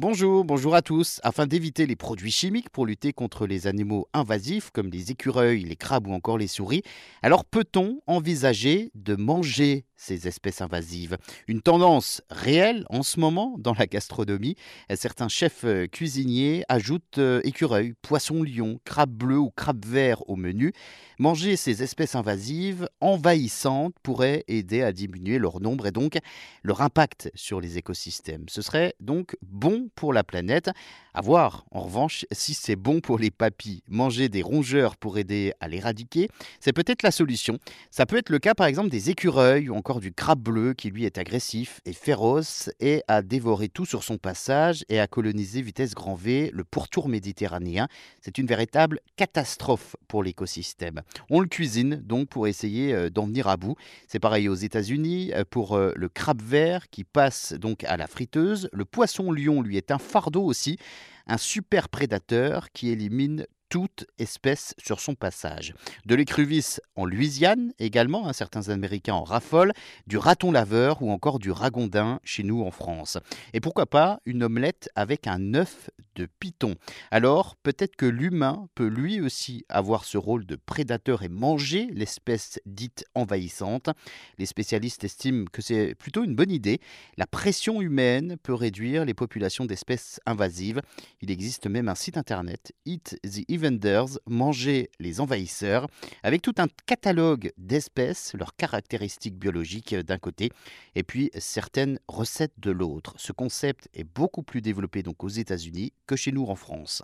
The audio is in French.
Bonjour, bonjour à tous. Afin d'éviter les produits chimiques pour lutter contre les animaux invasifs comme les écureuils, les crabes ou encore les souris, alors peut-on envisager de manger ces espèces invasives Une tendance réelle en ce moment dans la gastronomie. Certains chefs euh, cuisiniers ajoutent euh, écureuils, poissons lions, crabes bleus ou crabes verts au menu. Manger ces espèces invasives envahissantes pourrait aider à diminuer leur nombre et donc leur impact sur les écosystèmes. Ce serait donc bon pour la planète. À voir, en revanche, si c'est bon pour les papilles. Manger des rongeurs pour aider à l'éradiquer, c'est peut-être la solution. Ça peut être le cas par exemple des écureuils ou encore du crabe bleu qui lui est agressif et féroce et a dévoré tout sur son passage et a colonisé vitesse grand V le pourtour méditerranéen. C'est une véritable catastrophe pour l'écosystème. On le cuisine donc pour essayer euh, d'en venir à bout. C'est pareil aux États-Unis euh, pour euh, le crabe vert qui passe donc à la friteuse. Le poisson lion lui est un fardeau aussi, un super prédateur qui élimine toute espèce sur son passage. De l'écrevisse en Louisiane également, hein, certains Américains en raffolent, du raton laveur ou encore du ragondin chez nous en France. Et pourquoi pas une omelette avec un œuf python. Alors peut-être que l'humain peut lui aussi avoir ce rôle de prédateur et manger l'espèce dite envahissante. Les spécialistes estiment que c'est plutôt une bonne idée. La pression humaine peut réduire les populations d'espèces invasives. Il existe même un site internet, Eat the Vendors, Manger les envahisseurs, avec tout un catalogue d'espèces, leurs caractéristiques biologiques d'un côté, et puis certaines recettes de l'autre. Ce concept est beaucoup plus développé donc aux États-Unis chez nous en France.